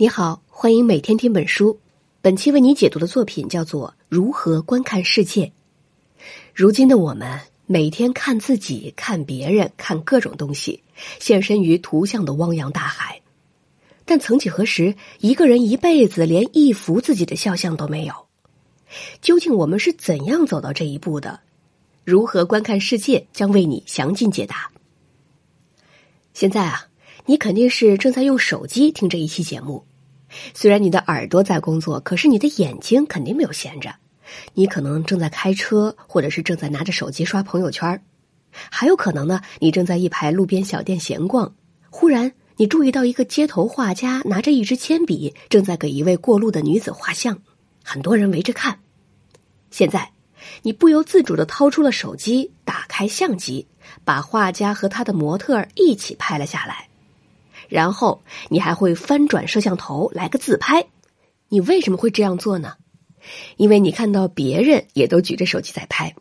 你好，欢迎每天听本书。本期为你解读的作品叫做《如何观看世界》。如今的我们，每天看自己、看别人、看各种东西，现身于图像的汪洋大海。但曾几何时，一个人一辈子连一幅自己的肖像都没有。究竟我们是怎样走到这一步的？如何观看世界？将为你详尽解答。现在啊。你肯定是正在用手机听这一期节目，虽然你的耳朵在工作，可是你的眼睛肯定没有闲着。你可能正在开车，或者是正在拿着手机刷朋友圈还有可能呢，你正在一排路边小店闲逛，忽然你注意到一个街头画家拿着一支铅笔，正在给一位过路的女子画像，很多人围着看。现在，你不由自主的掏出了手机，打开相机，把画家和他的模特一起拍了下来。然后你还会翻转摄像头来个自拍，你为什么会这样做呢？因为你看到别人也都举着手机在拍，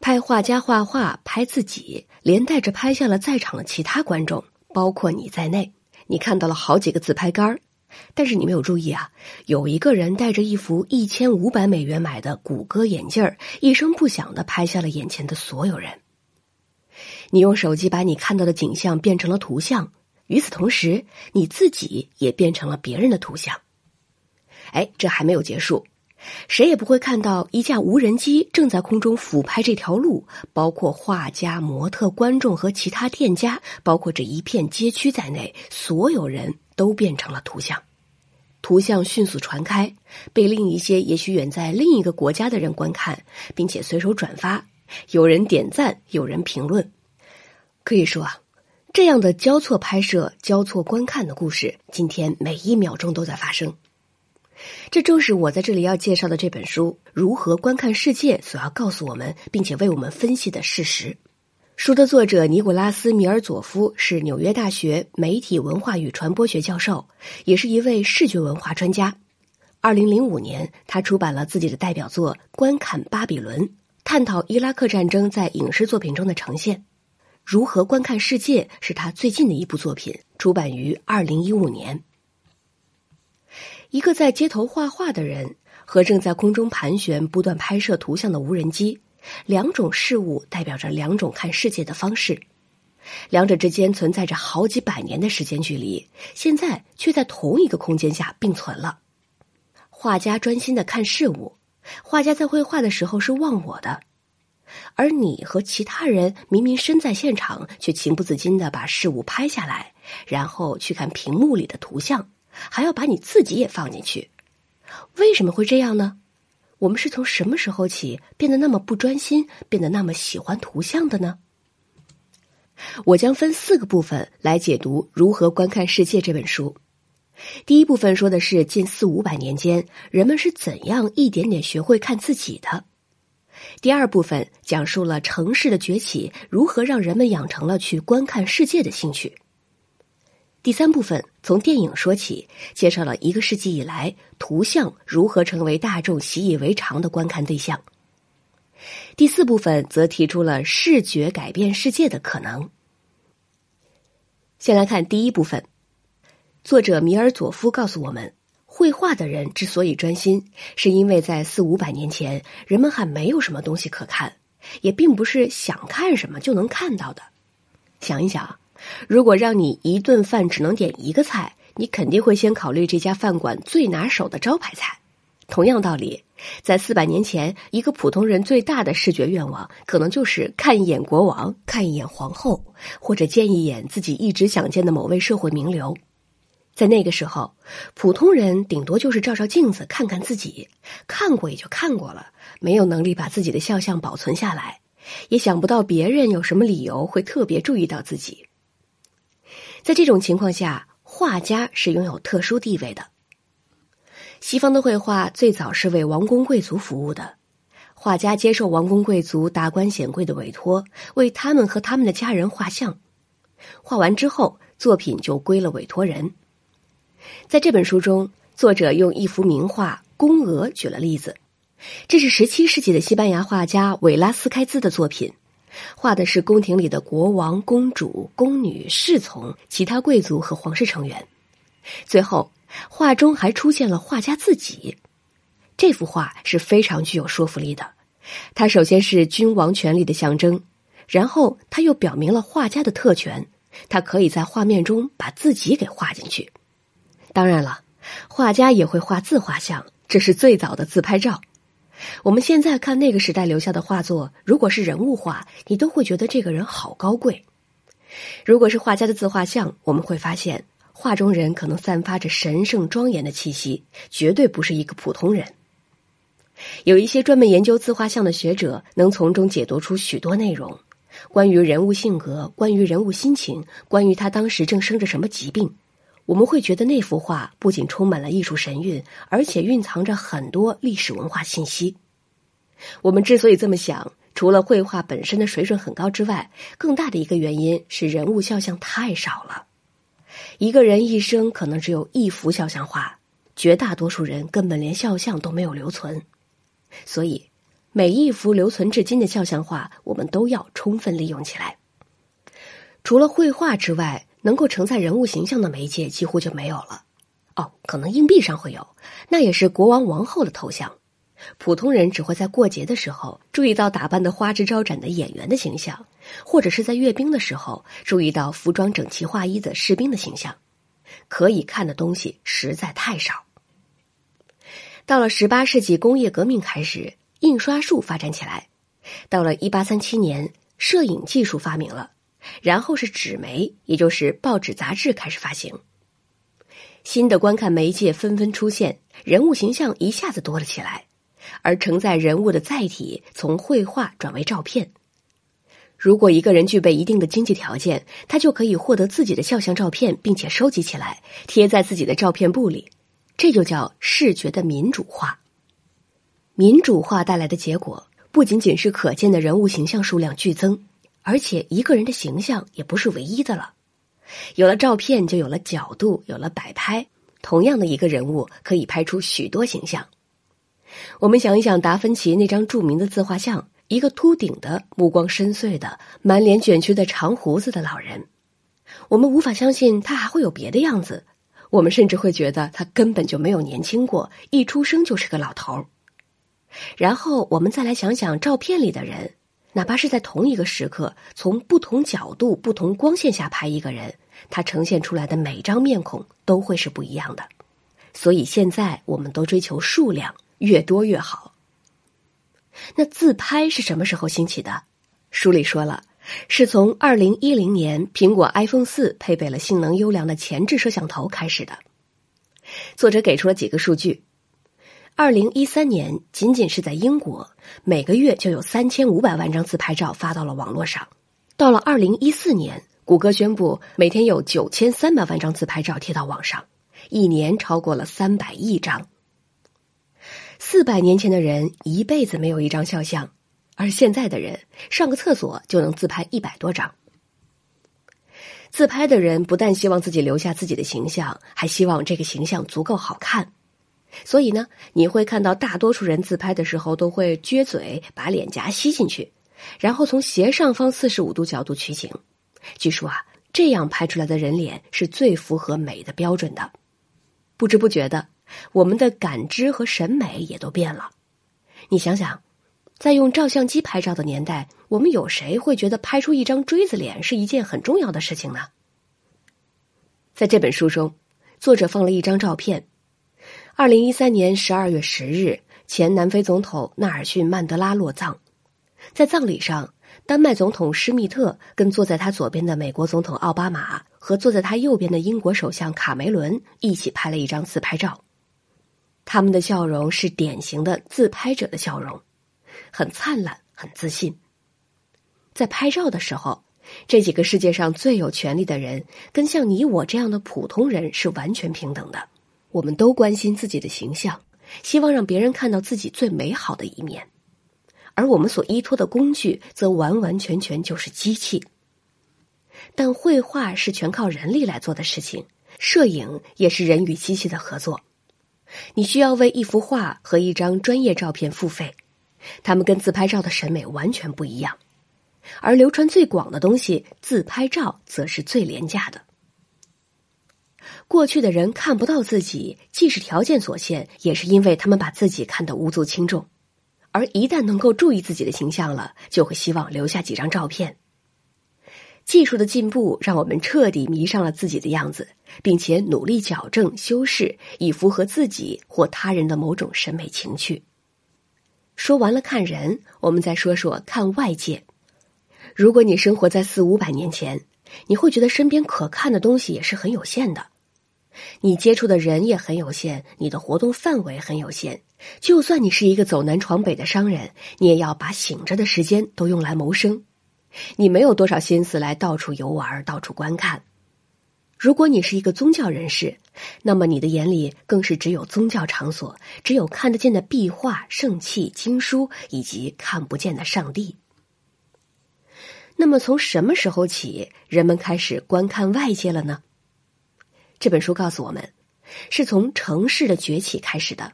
拍画家画画，拍自己，连带着拍下了在场的其他观众，包括你在内。你看到了好几个自拍杆但是你没有注意啊，有一个人戴着一副一千五百美元买的谷歌眼镜一声不响的拍下了眼前的所有人。你用手机把你看到的景象变成了图像。与此同时，你自己也变成了别人的图像。哎，这还没有结束，谁也不会看到一架无人机正在空中俯拍这条路，包括画家、模特、观众和其他店家，包括这一片街区在内，所有人都变成了图像。图像迅速传开，被另一些也许远在另一个国家的人观看，并且随手转发，有人点赞，有人评论。可以说啊。这样的交错拍摄、交错观看的故事，今天每一秒钟都在发生。这正是我在这里要介绍的这本书《如何观看世界》所要告诉我们，并且为我们分析的事实。书的作者尼古拉斯·米尔佐夫是纽约大学媒体文化与传播学教授，也是一位视觉文化专家。二零零五年，他出版了自己的代表作《观看巴比伦》，探讨伊拉克战争在影视作品中的呈现。如何观看世界是他最近的一部作品，出版于二零一五年。一个在街头画画的人和正在空中盘旋、不断拍摄图像的无人机，两种事物代表着两种看世界的方式，两者之间存在着好几百年的时间距离，现在却在同一个空间下并存了。画家专心的看事物，画家在绘画的时候是忘我的。而你和其他人明明身在现场，却情不自禁的把事物拍下来，然后去看屏幕里的图像，还要把你自己也放进去。为什么会这样呢？我们是从什么时候起变得那么不专心，变得那么喜欢图像的呢？我将分四个部分来解读《如何观看世界》这本书。第一部分说的是近四五百年间，人们是怎样一点点学会看自己的。第二部分讲述了城市的崛起如何让人们养成了去观看世界的兴趣。第三部分从电影说起，介绍了一个世纪以来图像如何成为大众习以为常的观看对象。第四部分则提出了视觉改变世界的可能。先来看第一部分，作者米尔佐夫告诉我们。绘画的人之所以专心，是因为在四五百年前，人们还没有什么东西可看，也并不是想看什么就能看到的。想一想，如果让你一顿饭只能点一个菜，你肯定会先考虑这家饭馆最拿手的招牌菜。同样道理，在四百年前，一个普通人最大的视觉愿望，可能就是看一眼国王，看一眼皇后，或者见一眼自己一直想见的某位社会名流。在那个时候，普通人顶多就是照照镜子，看看自己，看过也就看过了，没有能力把自己的肖像保存下来，也想不到别人有什么理由会特别注意到自己。在这种情况下，画家是拥有特殊地位的。西方的绘画最早是为王公贵族服务的，画家接受王公贵族达官显贵的委托，为他们和他们的家人画像，画完之后，作品就归了委托人。在这本书中，作者用一幅名画《宫娥》举了例子。这是十七世纪的西班牙画家韦拉斯开兹的作品，画的是宫廷里的国王、公主、宫女、侍从、其他贵族和皇室成员。最后，画中还出现了画家自己。这幅画是非常具有说服力的。它首先是君王权力的象征，然后它又表明了画家的特权，他可以在画面中把自己给画进去。当然了，画家也会画自画像，这是最早的自拍照。我们现在看那个时代留下的画作，如果是人物画，你都会觉得这个人好高贵；如果是画家的自画像，我们会发现画中人可能散发着神圣庄严的气息，绝对不是一个普通人。有一些专门研究自画像的学者，能从中解读出许多内容，关于人物性格，关于人物心情，关于他当时正生着什么疾病。我们会觉得那幅画不仅充满了艺术神韵，而且蕴藏着很多历史文化信息。我们之所以这么想，除了绘画本身的水准很高之外，更大的一个原因是人物肖像太少了。一个人一生可能只有一幅肖像画，绝大多数人根本连肖像都没有留存。所以，每一幅留存至今的肖像画，我们都要充分利用起来。除了绘画之外，能够承载人物形象的媒介几乎就没有了。哦，可能硬币上会有，那也是国王、王后的头像。普通人只会在过节的时候注意到打扮的花枝招展的演员的形象，或者是在阅兵的时候注意到服装整齐划一的士兵的形象。可以看的东西实在太少。到了十八世纪，工业革命开始，印刷术发展起来。到了一八三七年，摄影技术发明了，然后是纸媒，也就是报纸、杂志开始发行。新的观看媒介纷纷出现，人物形象一下子多了起来，而承载人物的载体从绘画转为照片。如果一个人具备一定的经济条件，他就可以获得自己的肖像照片，并且收集起来，贴在自己的照片簿里。这就叫视觉的民主化。民主化带来的结果，不仅仅是可见的人物形象数量剧增，而且一个人的形象也不是唯一的了。有了照片，就有了角度，有了摆拍。同样的一个人物，可以拍出许多形象。我们想一想，达芬奇那张著名的自画像，一个秃顶的、目光深邃的、满脸卷曲的长胡子的老人，我们无法相信他还会有别的样子。我们甚至会觉得他根本就没有年轻过，一出生就是个老头儿。然后我们再来想想照片里的人，哪怕是在同一个时刻，从不同角度、不同光线下拍一个人，他呈现出来的每张面孔都会是不一样的。所以现在我们都追求数量，越多越好。那自拍是什么时候兴起的？书里说了。是从二零一零年苹果 iPhone 四配备了性能优良的前置摄像头开始的。作者给出了几个数据：二零一三年，仅仅是在英国，每个月就有三千五百万张自拍照发到了网络上；到了二零一四年，谷歌宣布每天有九千三百万张自拍照贴到网上，一年超过了三百亿张。四百年前的人一辈子没有一张肖像。而现在的人上个厕所就能自拍一百多张。自拍的人不但希望自己留下自己的形象，还希望这个形象足够好看。所以呢，你会看到大多数人自拍的时候都会撅嘴，把脸颊吸进去，然后从斜上方四十五度角度取景。据说啊，这样拍出来的人脸是最符合美的标准的。不知不觉的，我们的感知和审美也都变了。你想想。在用照相机拍照的年代，我们有谁会觉得拍出一张锥子脸是一件很重要的事情呢？在这本书中，作者放了一张照片：二零一三年十二月十日，前南非总统纳尔逊·曼德拉落葬。在葬礼上，丹麦总统施密特跟坐在他左边的美国总统奥巴马和坐在他右边的英国首相卡梅伦一起拍了一张自拍照。他们的笑容是典型的自拍者的笑容。很灿烂，很自信。在拍照的时候，这几个世界上最有权力的人，跟像你我这样的普通人是完全平等的。我们都关心自己的形象，希望让别人看到自己最美好的一面。而我们所依托的工具，则完完全全就是机器。但绘画是全靠人力来做的事情，摄影也是人与机器的合作。你需要为一幅画和一张专业照片付费。他们跟自拍照的审美完全不一样，而流传最广的东西——自拍照，则是最廉价的。过去的人看不到自己，既是条件所限，也是因为他们把自己看得无足轻重。而一旦能够注意自己的形象了，就会希望留下几张照片。技术的进步让我们彻底迷上了自己的样子，并且努力矫正、修饰，以符合自己或他人的某种审美情趣。说完了看人，我们再说说看外界。如果你生活在四五百年前，你会觉得身边可看的东西也是很有限的，你接触的人也很有限，你的活动范围很有限。就算你是一个走南闯北的商人，你也要把醒着的时间都用来谋生。你没有多少心思来到处游玩、到处观看。如果你是一个宗教人士，那么你的眼里更是只有宗教场所，只有看得见的壁画、圣器、经书，以及看不见的上帝。那么，从什么时候起，人们开始观看外界了呢？这本书告诉我们，是从城市的崛起开始的。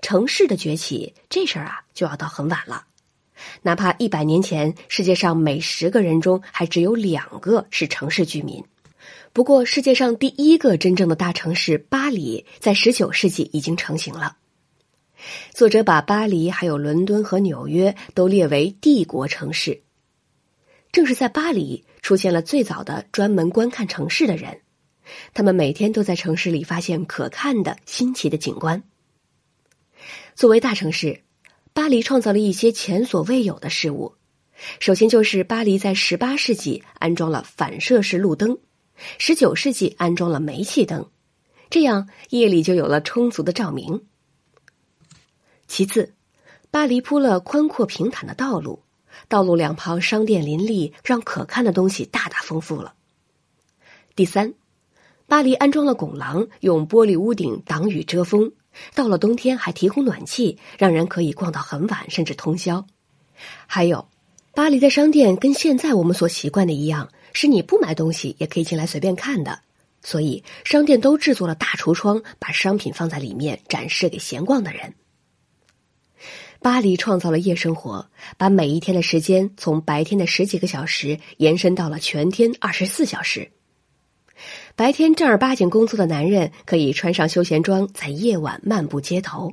城市的崛起，这事儿啊，就要到很晚了。哪怕一百年前，世界上每十个人中还只有两个是城市居民。不过，世界上第一个真正的大城市巴黎，在十九世纪已经成型了。作者把巴黎、还有伦敦和纽约都列为帝国城市。正是在巴黎，出现了最早的专门观看城市的人。他们每天都在城市里发现可看的新奇的景观。作为大城市。巴黎创造了一些前所未有的事物，首先就是巴黎在十八世纪安装了反射式路灯，十九世纪安装了煤气灯，这样夜里就有了充足的照明。其次，巴黎铺了宽阔平坦的道路，道路两旁商店林立，让可看的东西大大丰富了。第三，巴黎安装了拱廊，用玻璃屋顶挡雨遮风。到了冬天还提供暖气，让人可以逛到很晚，甚至通宵。还有，巴黎的商店跟现在我们所习惯的一样，是你不买东西也可以进来随便看的。所以，商店都制作了大橱窗，把商品放在里面展示给闲逛的人。巴黎创造了夜生活，把每一天的时间从白天的十几个小时延伸到了全天二十四小时。白天正儿八经工作的男人可以穿上休闲装，在夜晚漫步街头。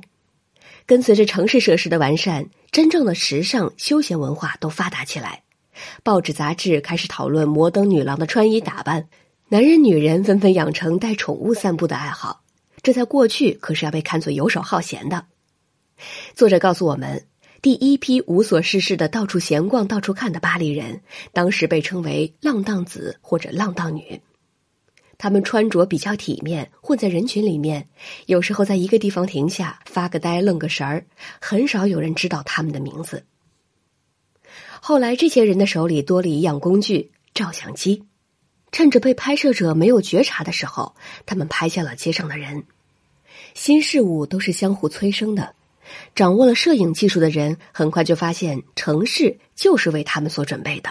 跟随着城市设施的完善，真正的时尚休闲文化都发达起来。报纸杂志开始讨论摩登女郎的穿衣打扮，男人女人纷纷养成带宠物散步的爱好。这在过去可是要被看作游手好闲的。作者告诉我们，第一批无所事事的到处闲逛、到处看的巴黎人，当时被称为浪荡子或者浪荡女。他们穿着比较体面，混在人群里面，有时候在一个地方停下发个呆、愣个神儿，很少有人知道他们的名字。后来，这些人的手里多了一样工具——照相机，趁着被拍摄者没有觉察的时候，他们拍下了街上的人。新事物都是相互催生的，掌握了摄影技术的人很快就发现城市就是为他们所准备的，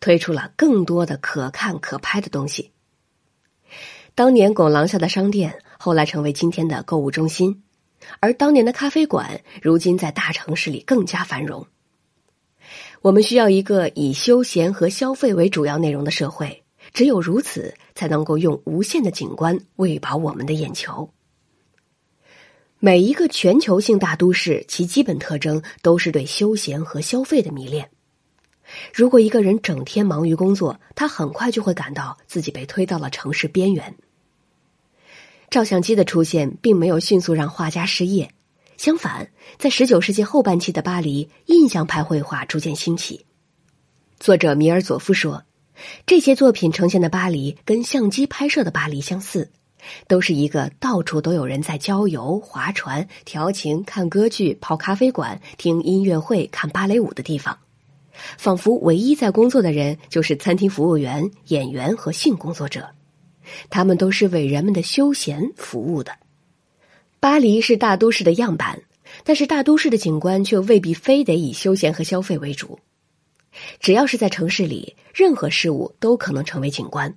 推出了更多的可看可拍的东西。当年拱廊下的商店，后来成为今天的购物中心；而当年的咖啡馆，如今在大城市里更加繁荣。我们需要一个以休闲和消费为主要内容的社会，只有如此，才能够用无限的景观喂饱我们的眼球。每一个全球性大都市，其基本特征都是对休闲和消费的迷恋。如果一个人整天忙于工作，他很快就会感到自己被推到了城市边缘。照相机的出现并没有迅速让画家失业，相反，在十九世纪后半期的巴黎，印象派绘画逐渐兴起。作者米尔佐夫说：“这些作品呈现的巴黎跟相机拍摄的巴黎相似，都是一个到处都有人在郊游、划船、调情、看歌剧、泡咖啡馆、听音乐会、看芭蕾舞的地方，仿佛唯一在工作的人就是餐厅服务员、演员和性工作者。”他们都是为人们的休闲服务的。巴黎是大都市的样板，但是大都市的景观却未必非得以休闲和消费为主。只要是在城市里，任何事物都可能成为景观。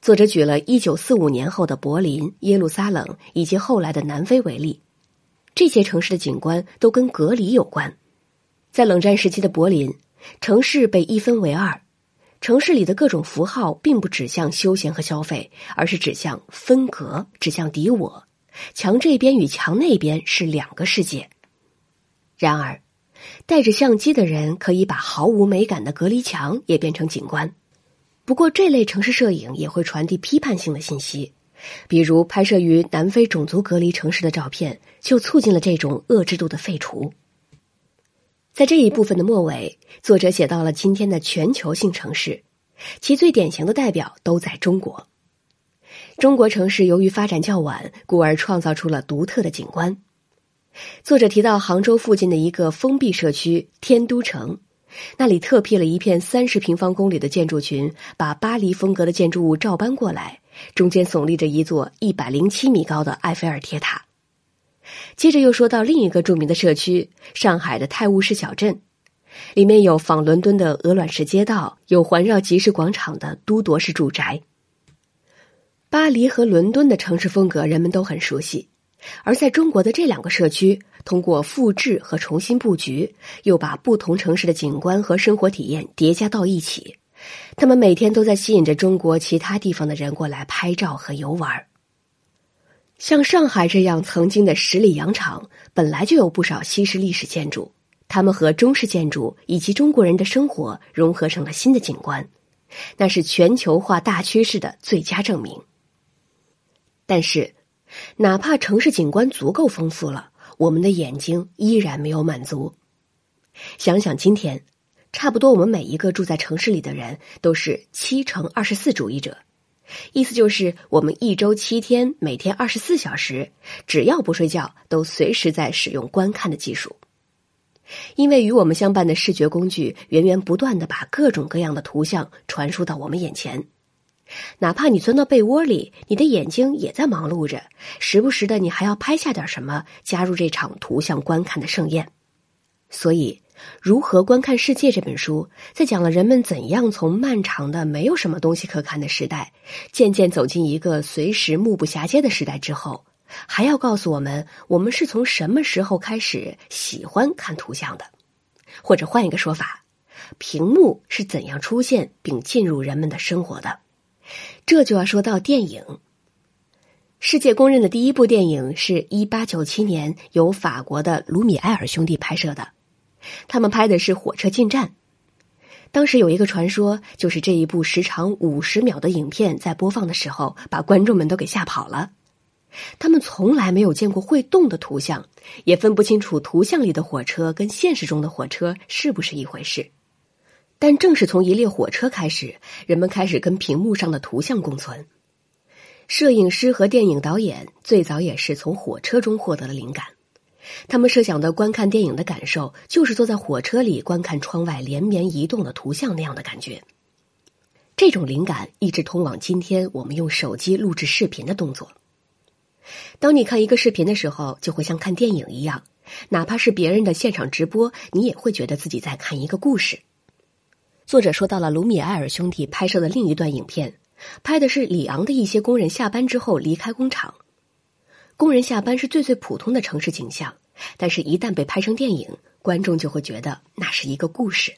作者举了一九四五年后的柏林、耶路撒冷以及后来的南非为例，这些城市的景观都跟隔离有关。在冷战时期的柏林，城市被一分为二。城市里的各种符号并不指向休闲和消费，而是指向分隔，指向敌我。墙这边与墙那边是两个世界。然而，带着相机的人可以把毫无美感的隔离墙也变成景观。不过，这类城市摄影也会传递批判性的信息，比如拍摄于南非种族隔离城市的照片，就促进了这种恶制度的废除。在这一部分的末尾，作者写到了今天的全球性城市，其最典型的代表都在中国。中国城市由于发展较晚，故而创造出了独特的景观。作者提到杭州附近的一个封闭社区天都城，那里特辟了一片三十平方公里的建筑群，把巴黎风格的建筑物照搬过来，中间耸立着一座一百零七米高的埃菲尔铁塔。接着又说到另一个著名的社区——上海的泰晤士小镇，里面有仿伦敦的鹅卵石街道，有环绕集市广场的都铎式住宅。巴黎和伦敦的城市风格人们都很熟悉。而在中国的这两个社区，通过复制和重新布局，又把不同城市的景观和生活体验叠加到一起。他们每天都在吸引着中国其他地方的人过来拍照和游玩。像上海这样曾经的十里洋场，本来就有不少西式历史建筑，它们和中式建筑以及中国人的生活融合成了新的景观，那是全球化大趋势的最佳证明。但是。哪怕城市景观足够丰富了，我们的眼睛依然没有满足。想想今天，差不多我们每一个住在城市里的人都是七乘二十四主义者，意思就是我们一周七天，每天二十四小时，只要不睡觉，都随时在使用观看的技术。因为与我们相伴的视觉工具源源不断的把各种各样的图像传输到我们眼前。哪怕你钻到被窝里，你的眼睛也在忙碌着，时不时的你还要拍下点什么，加入这场图像观看的盛宴。所以，《如何观看世界》这本书在讲了人们怎样从漫长的没有什么东西可看的时代，渐渐走进一个随时目不暇接的时代之后，还要告诉我们，我们是从什么时候开始喜欢看图像的，或者换一个说法，屏幕是怎样出现并进入人们的生活的。这就要说到电影。世界公认的第一部电影是一八九七年由法国的卢米埃尔兄弟拍摄的，他们拍的是火车进站。当时有一个传说，就是这一部时长五十秒的影片在播放的时候，把观众们都给吓跑了。他们从来没有见过会动的图像，也分不清楚图像里的火车跟现实中的火车是不是一回事。但正是从一列火车开始，人们开始跟屏幕上的图像共存。摄影师和电影导演最早也是从火车中获得了灵感，他们设想的观看电影的感受，就是坐在火车里观看窗外连绵移动的图像那样的感觉。这种灵感一直通往今天我们用手机录制视频的动作。当你看一个视频的时候，就会像看电影一样，哪怕是别人的现场直播，你也会觉得自己在看一个故事。作者说到了卢米埃尔兄弟拍摄的另一段影片，拍的是里昂的一些工人下班之后离开工厂。工人下班是最最普通的城市景象，但是，一旦被拍成电影，观众就会觉得那是一个故事。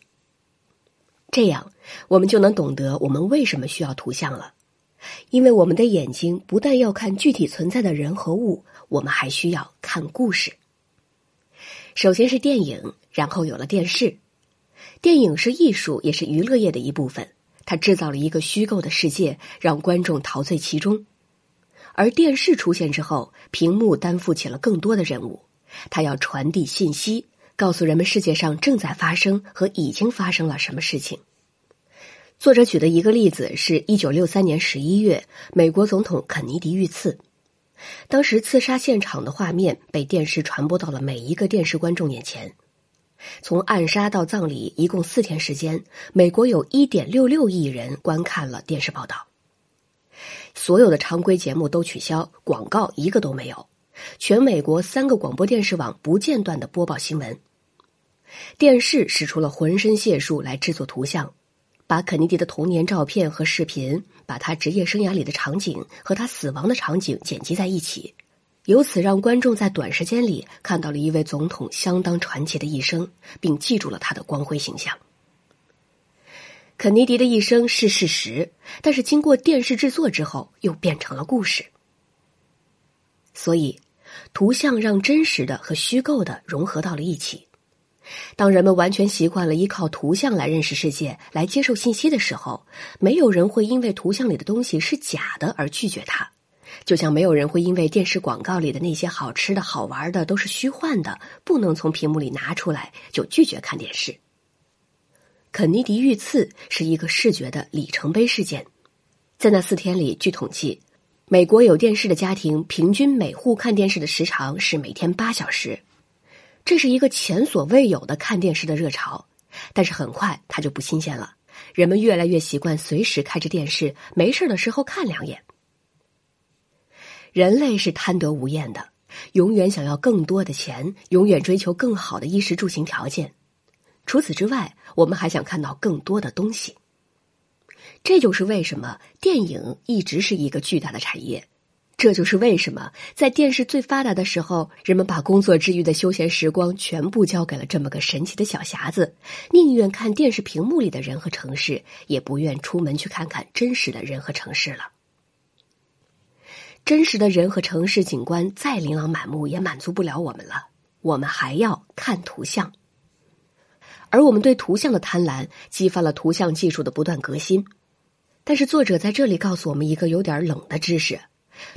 这样，我们就能懂得我们为什么需要图像了，因为我们的眼睛不但要看具体存在的人和物，我们还需要看故事。首先是电影，然后有了电视。电影是艺术，也是娱乐业的一部分。它制造了一个虚构的世界，让观众陶醉其中。而电视出现之后，屏幕担负起了更多的任务。它要传递信息，告诉人们世界上正在发生和已经发生了什么事情。作者举的一个例子是一九六三年十一月，美国总统肯尼迪遇刺。当时刺杀现场的画面被电视传播到了每一个电视观众眼前。从暗杀到葬礼，一共四天时间，美国有一点六六亿人观看了电视报道。所有的常规节目都取消，广告一个都没有。全美国三个广播电视网不间断的播报新闻。电视使出了浑身解数来制作图像，把肯尼迪的童年照片和视频，把他职业生涯里的场景和他死亡的场景剪辑在一起。由此让观众在短时间里看到了一位总统相当传奇的一生，并记住了他的光辉形象。肯尼迪的一生是事实，但是经过电视制作之后，又变成了故事。所以，图像让真实的和虚构的融合到了一起。当人们完全习惯了依靠图像来认识世界、来接受信息的时候，没有人会因为图像里的东西是假的而拒绝它，就像没有人会因为电视广告里的那些好吃的好玩的都是虚幻的，不能从屏幕里拿出来，就拒绝看电视。肯尼迪遇刺是一个视觉的里程碑事件，在那四天里，据统计，美国有电视的家庭平均每户看电视的时长是每天八小时，这是一个前所未有的看电视的热潮。但是很快它就不新鲜了，人们越来越习惯随时开着电视，没事的时候看两眼。人类是贪得无厌的，永远想要更多的钱，永远追求更好的衣食住行条件。除此之外，我们还想看到更多的东西。这就是为什么电影一直是一个巨大的产业。这就是为什么在电视最发达的时候，人们把工作之余的休闲时光全部交给了这么个神奇的小匣子，宁愿看电视屏幕里的人和城市，也不愿出门去看看真实的人和城市了。真实的人和城市景观再琳琅满目，也满足不了我们了。我们还要看图像。而我们对图像的贪婪，激发了图像技术的不断革新。但是，作者在这里告诉我们一个有点冷的知识：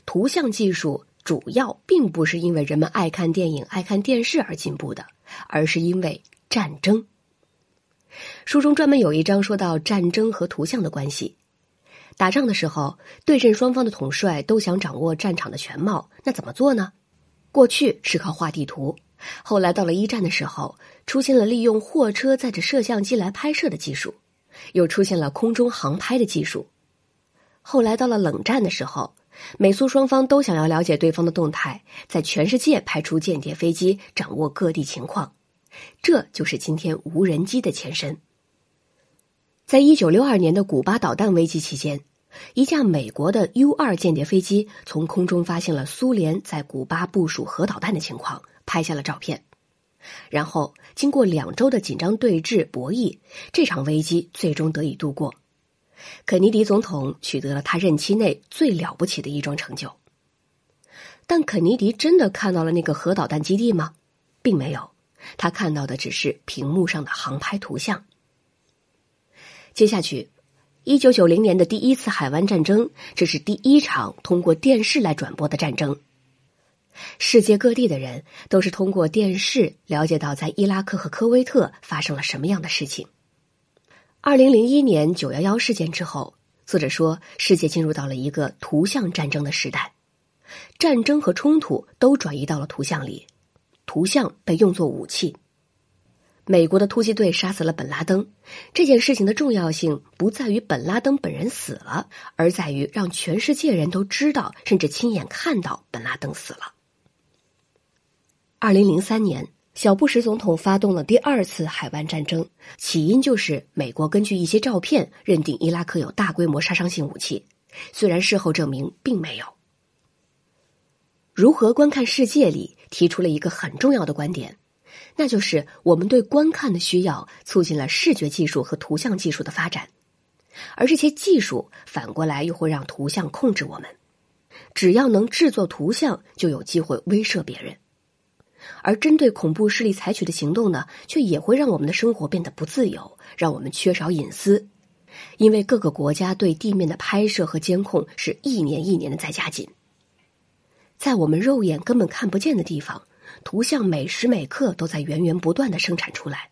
图像技术主要并不是因为人们爱看电影、爱看电视而进步的，而是因为战争。书中专门有一章说到战争和图像的关系。打仗的时候，对阵双方的统帅都想掌握战场的全貌，那怎么做呢？过去是靠画地图。后来到了一战的时候，出现了利用货车载着摄像机来拍摄的技术，又出现了空中航拍的技术。后来到了冷战的时候，美苏双方都想要了解对方的动态，在全世界派出间谍飞机掌握各地情况，这就是今天无人机的前身。在一九六二年的古巴导弹危机期间，一架美国的 U 二间谍飞机从空中发现了苏联在古巴部署核导弹的情况。拍下了照片，然后经过两周的紧张对峙博弈，这场危机最终得以度过。肯尼迪总统取得了他任期内最了不起的一桩成就。但肯尼迪真的看到了那个核导弹基地吗？并没有，他看到的只是屏幕上的航拍图像。接下去，一九九零年的第一次海湾战争，这是第一场通过电视来转播的战争。世界各地的人都是通过电视了解到在伊拉克和科威特发生了什么样的事情。二零零一年九幺幺事件之后，作者说世界进入到了一个图像战争的时代，战争和冲突都转移到了图像里，图像被用作武器。美国的突击队杀死了本拉登，这件事情的重要性不在于本拉登本人死了，而在于让全世界人都知道，甚至亲眼看到本拉登死了。二零零三年，小布什总统发动了第二次海湾战争，起因就是美国根据一些照片认定伊拉克有大规模杀伤性武器，虽然事后证明并没有。如何观看世界里提出了一个很重要的观点，那就是我们对观看的需要促进了视觉技术和图像技术的发展，而这些技术反过来又会让图像控制我们，只要能制作图像，就有机会威慑别人。而针对恐怖势力采取的行动呢，却也会让我们的生活变得不自由，让我们缺少隐私。因为各个国家对地面的拍摄和监控是一年一年的在加紧，在我们肉眼根本看不见的地方，图像每时每刻都在源源不断的生产出来，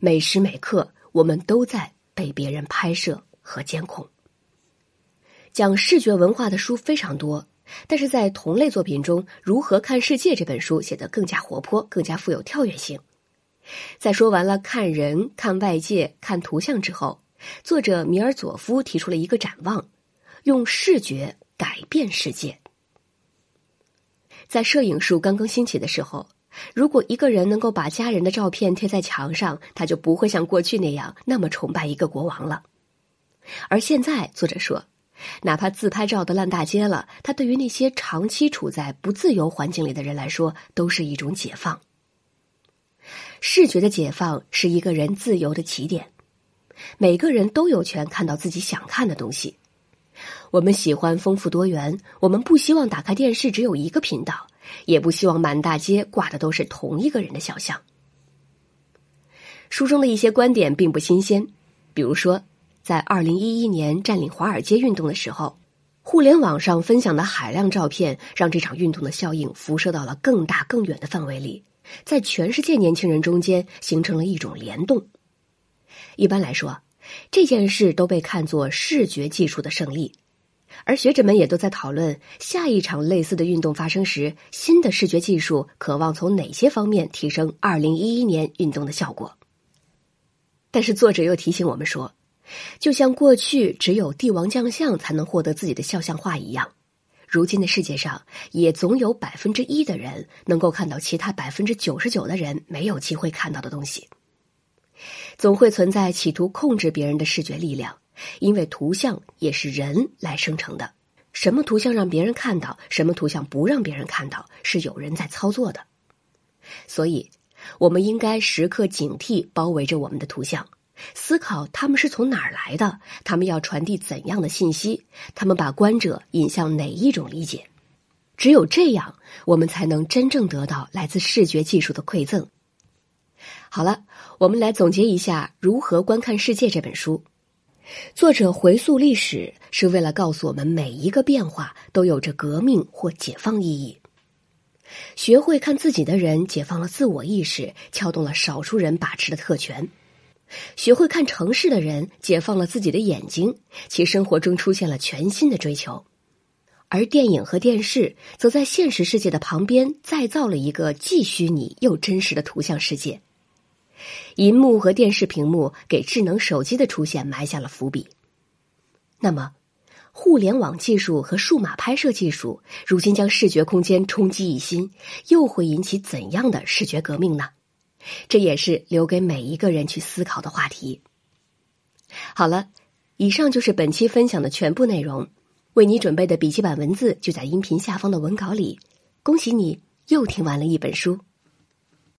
每时每刻我们都在被别人拍摄和监控。讲视觉文化的书非常多。但是在同类作品中，《如何看世界》这本书显得更加活泼，更加富有跳跃性。在说完了看人、看外界、看图像之后，作者米尔佐夫提出了一个展望：用视觉改变世界。在摄影术刚刚兴起的时候，如果一个人能够把家人的照片贴在墙上，他就不会像过去那样那么崇拜一个国王了。而现在，作者说。哪怕自拍照都烂大街了，它对于那些长期处在不自由环境里的人来说，都是一种解放。视觉的解放是一个人自由的起点。每个人都有权看到自己想看的东西。我们喜欢丰富多元，我们不希望打开电视只有一个频道，也不希望满大街挂的都是同一个人的肖像。书中的一些观点并不新鲜，比如说，在二零一一年占领华尔街运动的时候，互联网上分享的海量照片，让这场运动的效应辐射到了更大更远的范围里，在全世界年轻人中间形成了一种联动。一般来说，这件事都被看作视觉技术的胜利，而学者们也都在讨论下一场类似的运动发生时，新的视觉技术渴望从哪些方面提升二零一一年运动的效果。但是作者又提醒我们说，就像过去只有帝王将相才能获得自己的肖像画一样，如今的世界上也总有百分之一的人能够看到其他百分之九十九的人没有机会看到的东西。总会存在企图控制别人的视觉力量，因为图像也是人来生成的。什么图像让别人看到，什么图像不让别人看到，是有人在操作的。所以，我们应该时刻警惕包围着我们的图像，思考他们是从哪儿来的，他们要传递怎样的信息，他们把观者引向哪一种理解。只有这样，我们才能真正得到来自视觉技术的馈赠。好了，我们来总结一下《如何观看世界》这本书。作者回溯历史，是为了告诉我们，每一个变化都有着革命或解放意义。学会看自己的人，解放了自我意识，撬动了少数人把持的特权；学会看城市的人，解放了自己的眼睛，其生活中出现了全新的追求。而电影和电视，则在现实世界的旁边，再造了一个既虚拟又真实的图像世界。银幕和电视屏幕给智能手机的出现埋下了伏笔。那么，互联网技术和数码拍摄技术如今将视觉空间冲击一新，又会引起怎样的视觉革命呢？这也是留给每一个人去思考的话题。好了，以上就是本期分享的全部内容。为你准备的笔记本文字就在音频下方的文稿里。恭喜你又听完了一本书。